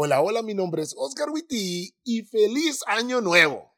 Hola, hola, mi nombre es Oscar Witty y feliz año nuevo.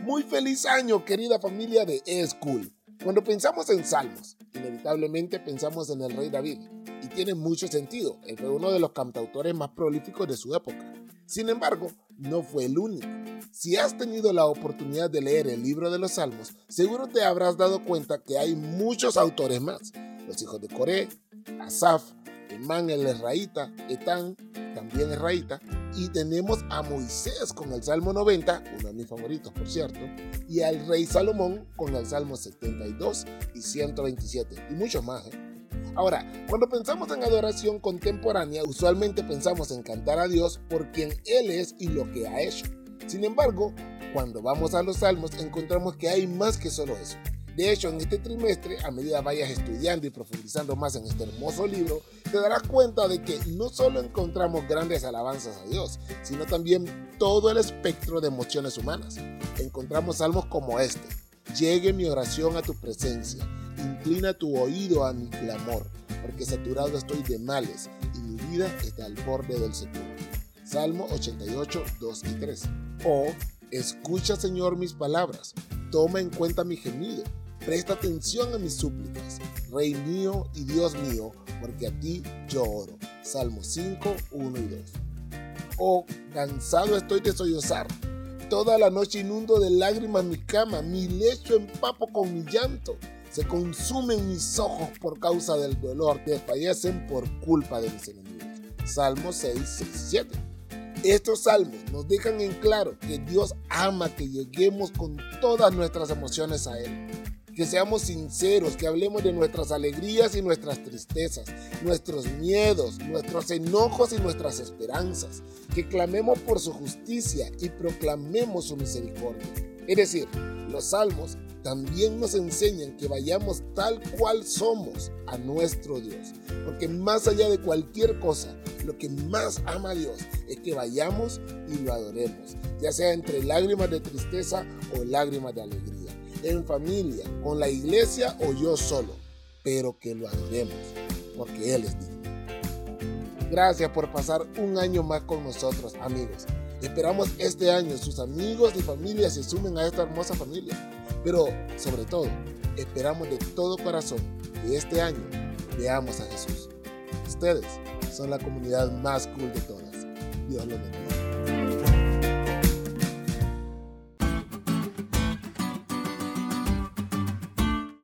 Muy feliz año, querida familia de E-School. Cuando pensamos en salmos, inevitablemente pensamos en el rey David, y tiene mucho sentido, él fue uno de los cantautores más prolíficos de su época. Sin embargo, no fue el único. Si has tenido la oportunidad de leer el libro de los Salmos, seguro te habrás dado cuenta que hay muchos autores más. Los hijos de Coré, Asaf, Emán el Esraíta, Etán, también Esraíta, y tenemos a Moisés con el Salmo 90, uno de mis favoritos por cierto, y al rey Salomón con el Salmo 72 y 127, y muchos más. ¿eh? Ahora, cuando pensamos en adoración contemporánea, usualmente pensamos en cantar a Dios por quien Él es y lo que ha hecho. Sin embargo, cuando vamos a los salmos encontramos que hay más que solo eso. De hecho, en este trimestre, a medida vayas estudiando y profundizando más en este hermoso libro, te darás cuenta de que no solo encontramos grandes alabanzas a Dios, sino también todo el espectro de emociones humanas. Encontramos salmos como este. Llegue mi oración a tu presencia Inclina tu oído a mi clamor, porque saturado estoy de males y mi vida está al borde del sepulcro. Salmo 88, 2 y 3. O, escucha Señor mis palabras, toma en cuenta mi gemido, presta atención a mis súplicas, Rey mío y Dios mío, porque a ti yo oro. Salmo 5, 1 y 2. O, cansado estoy de sollozar, toda la noche inundo de lágrimas mi cama, mi lecho empapo con mi llanto se consumen mis ojos por causa del dolor, desfallecen por culpa de mis enemigos. Salmo 6, 6, 7. Estos salmos nos dejan en claro que Dios ama que lleguemos con todas nuestras emociones a Él. Que seamos sinceros, que hablemos de nuestras alegrías y nuestras tristezas, nuestros miedos, nuestros enojos y nuestras esperanzas. Que clamemos por su justicia y proclamemos su misericordia. Es decir, los salmos también nos enseñan que vayamos tal cual somos a nuestro Dios. Porque más allá de cualquier cosa, lo que más ama a Dios es que vayamos y lo adoremos, ya sea entre lágrimas de tristeza o lágrimas de alegría, en familia, con la iglesia o yo solo, pero que lo adoremos, porque Él es digno. Gracias por pasar un año más con nosotros, amigos. Esperamos este año sus amigos y familia se sumen a esta hermosa familia. Pero sobre todo, esperamos de todo corazón que este año veamos a Jesús. Ustedes son la comunidad más cool de todas. Dios los bendiga.